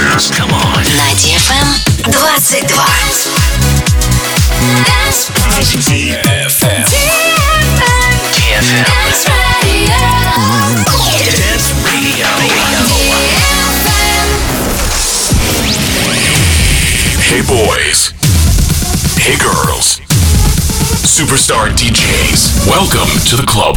dance. Come on. На DFM 22. DFM. DFM. Dance Radio. Dance Radio. Hey boys. Hey girls. Superstar DJs. Welcome to the club.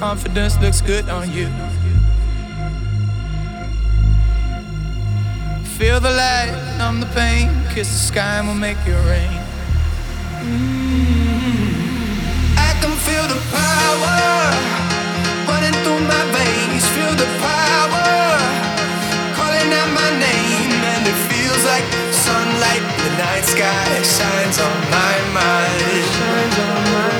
confidence looks good on you. Feel the light, numb the pain, kiss the sky and we'll make it rain. Mm-hmm. I can feel the power running through my veins. Feel the power calling out my name, and it feels like sunlight the night sky shines on my mind. Shines on my mind.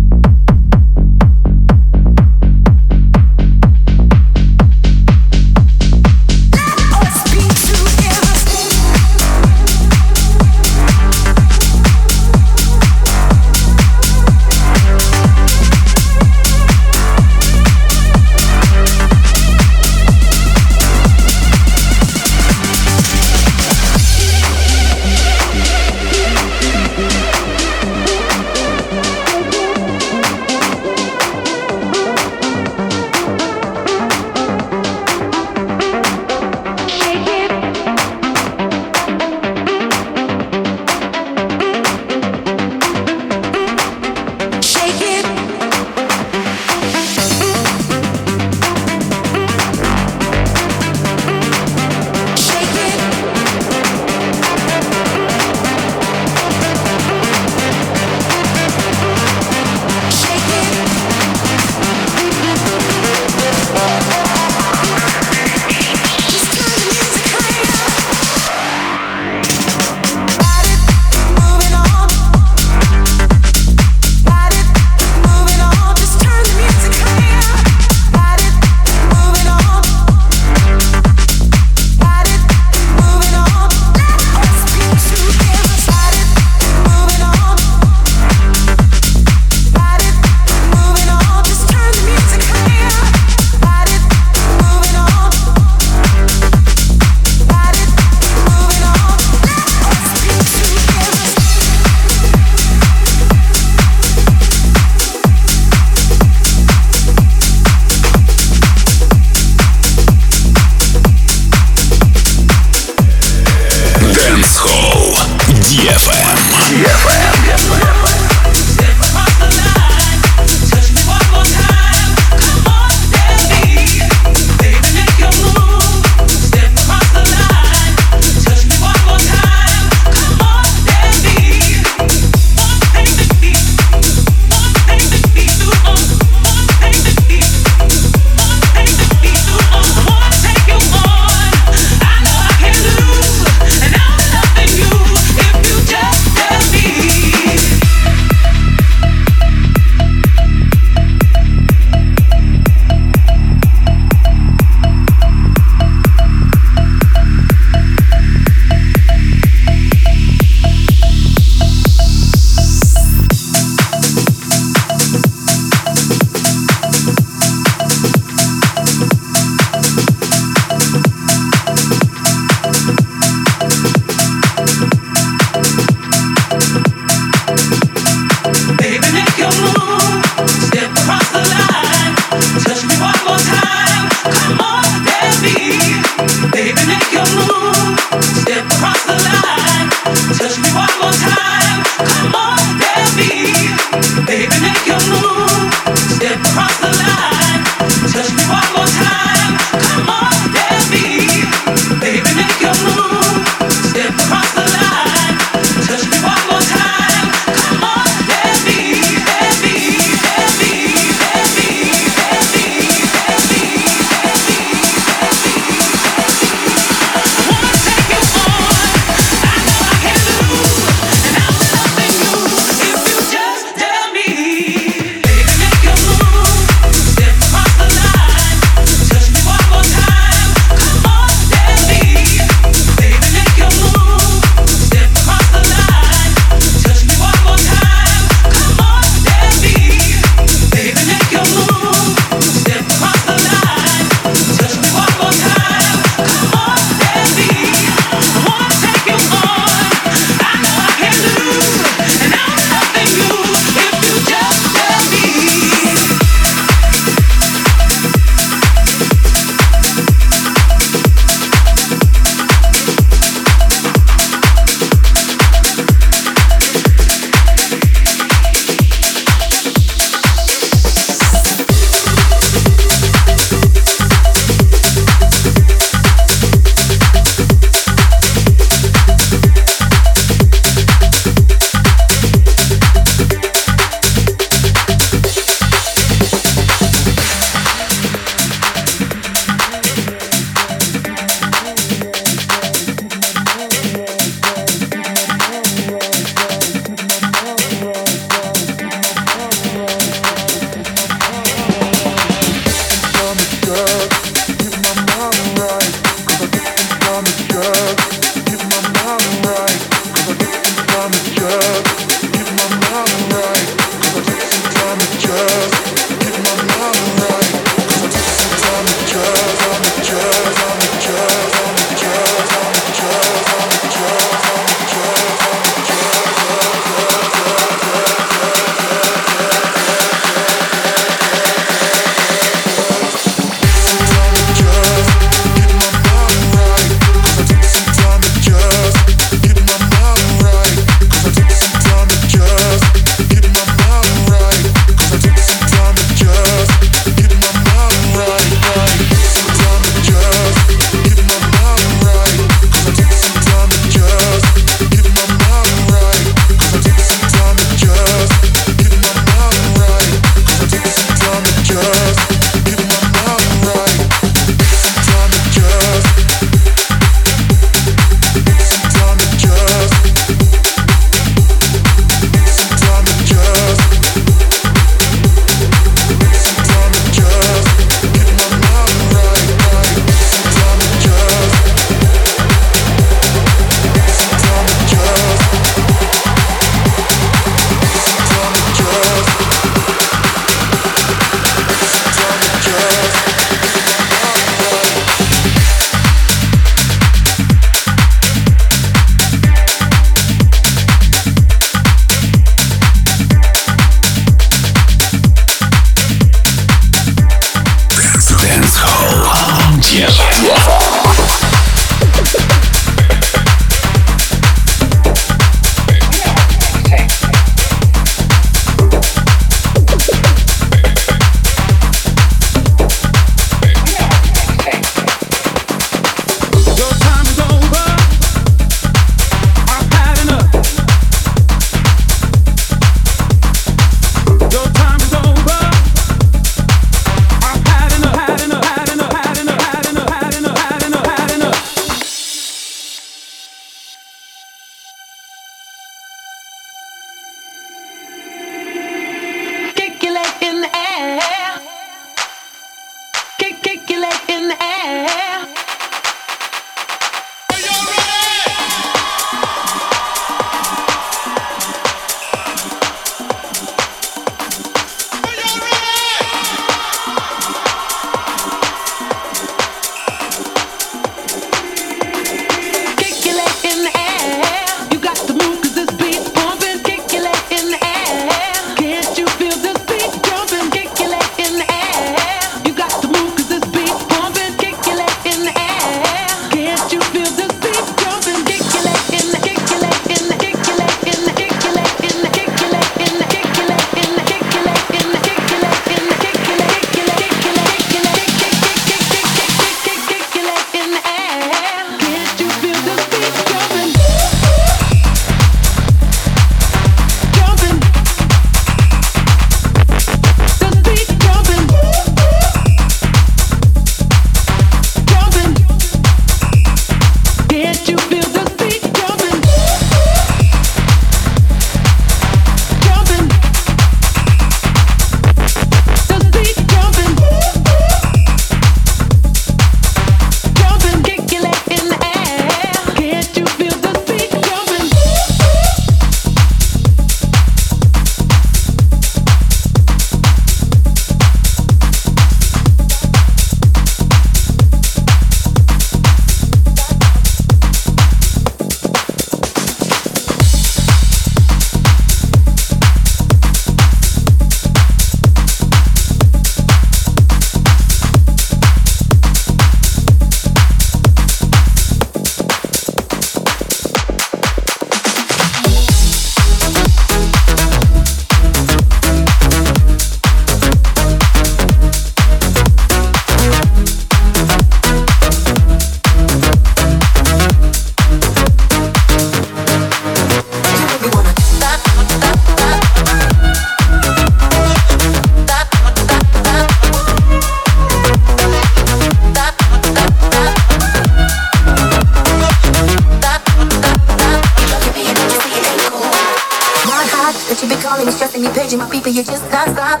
That you be calling me, stressing me, paging my people, you just not stop.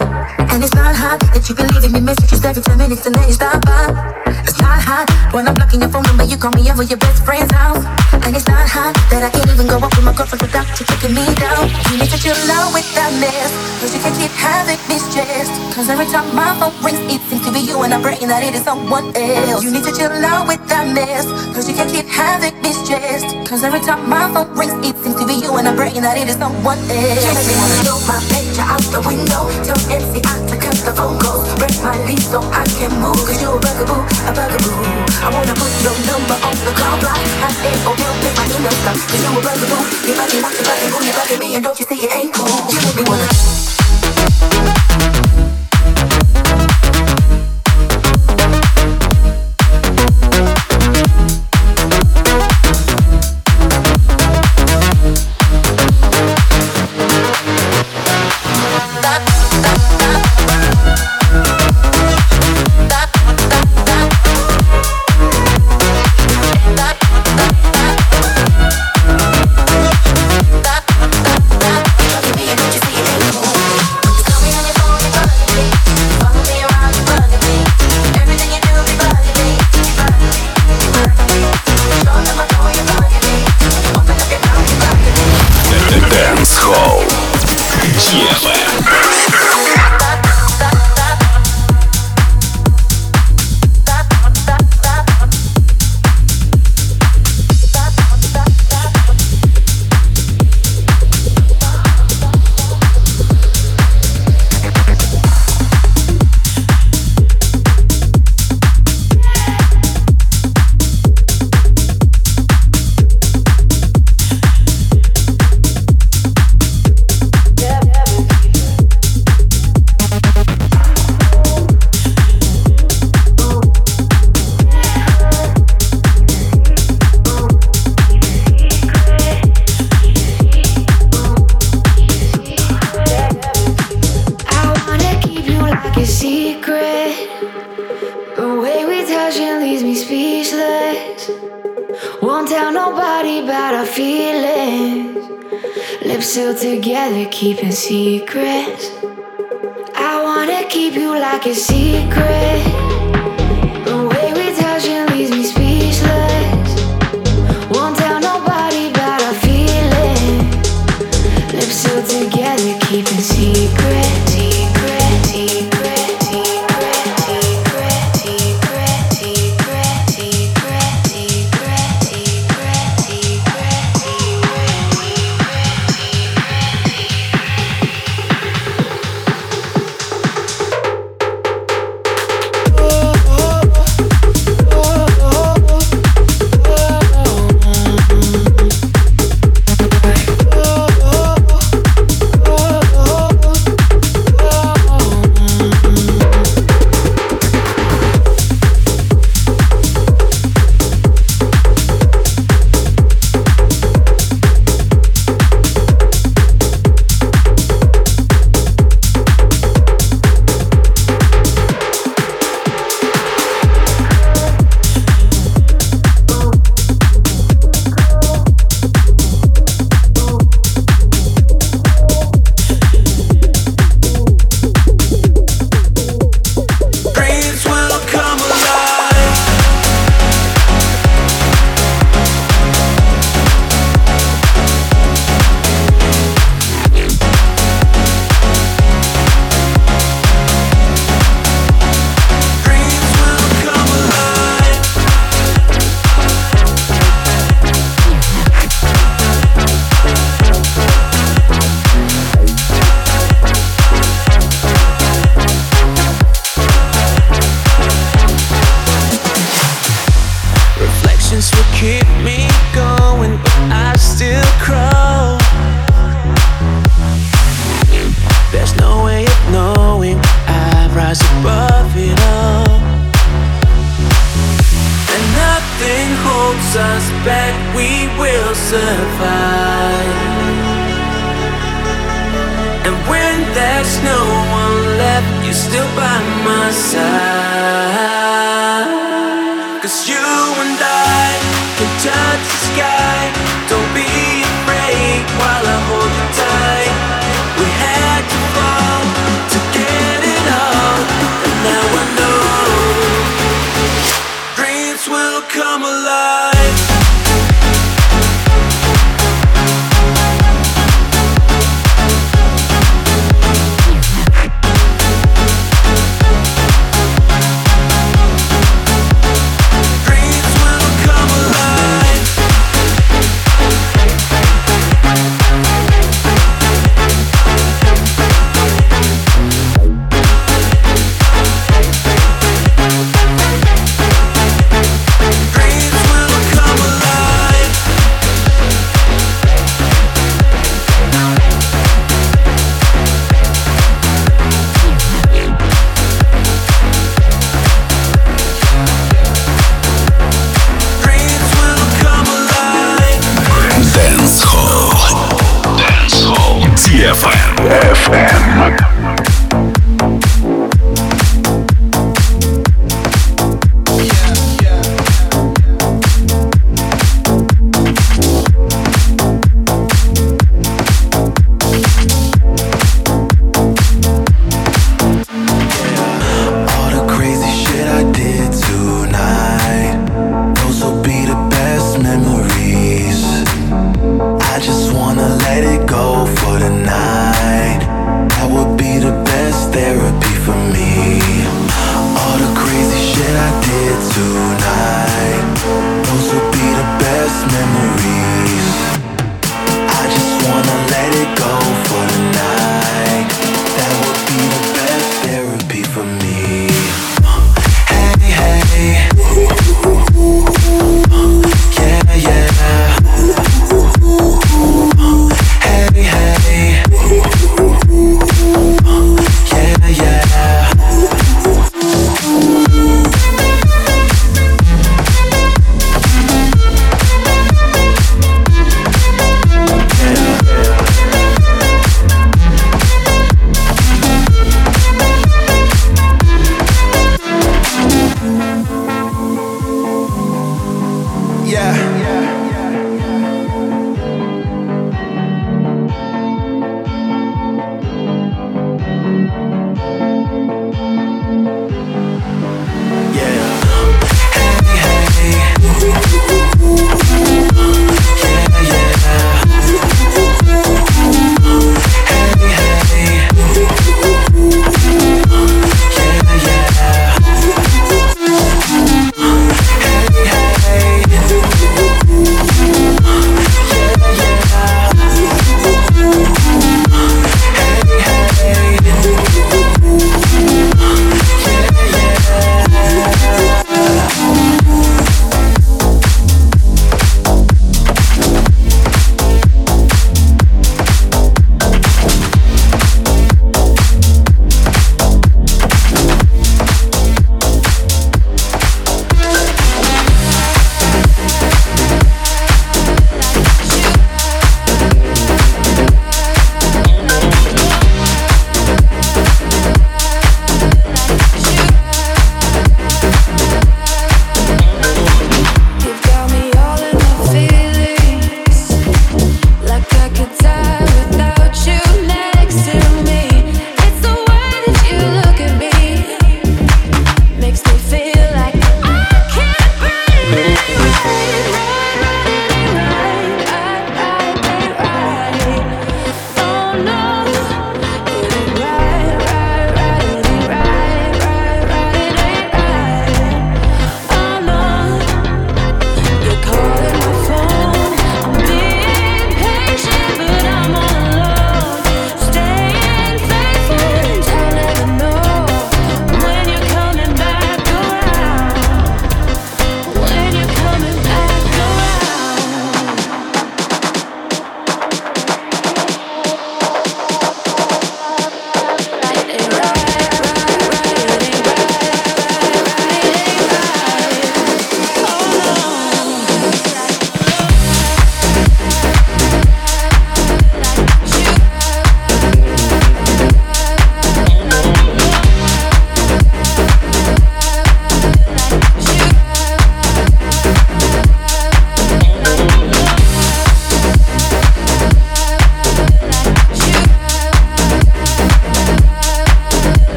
And it's not hot that you be leaving me messages every 10 minutes and then you stop by. It's not hot when I'm blocking your phone number, you call me over your best friend's house. And it's not hot that I can't even go up with my girlfriend without you kicking me down. You need to chill out with that mess, cause you can't keep having me stressed. Cause every time my phone rings, it seems to be you and I'm praying that it is someone else. You need to chill out with that mess, cause you can't keep having me stressed. Cause every time my phone rings, it seems to be you and I'm praying that it is someone else. You my out the window, tell MCI to cut the phone calls, break my lease so I can move. Cause you're a bugaboo, a bugaboo. I wanna put your number on the call block, have it or they'll make my email stop. Cause you're a bugaboo, you're bugging, you bugging, boo, you're bugging me, and don't you see it ain't cool. You make me wanna.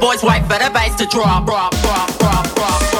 boys wait for the bass to drop, drop, drop, drop, drop.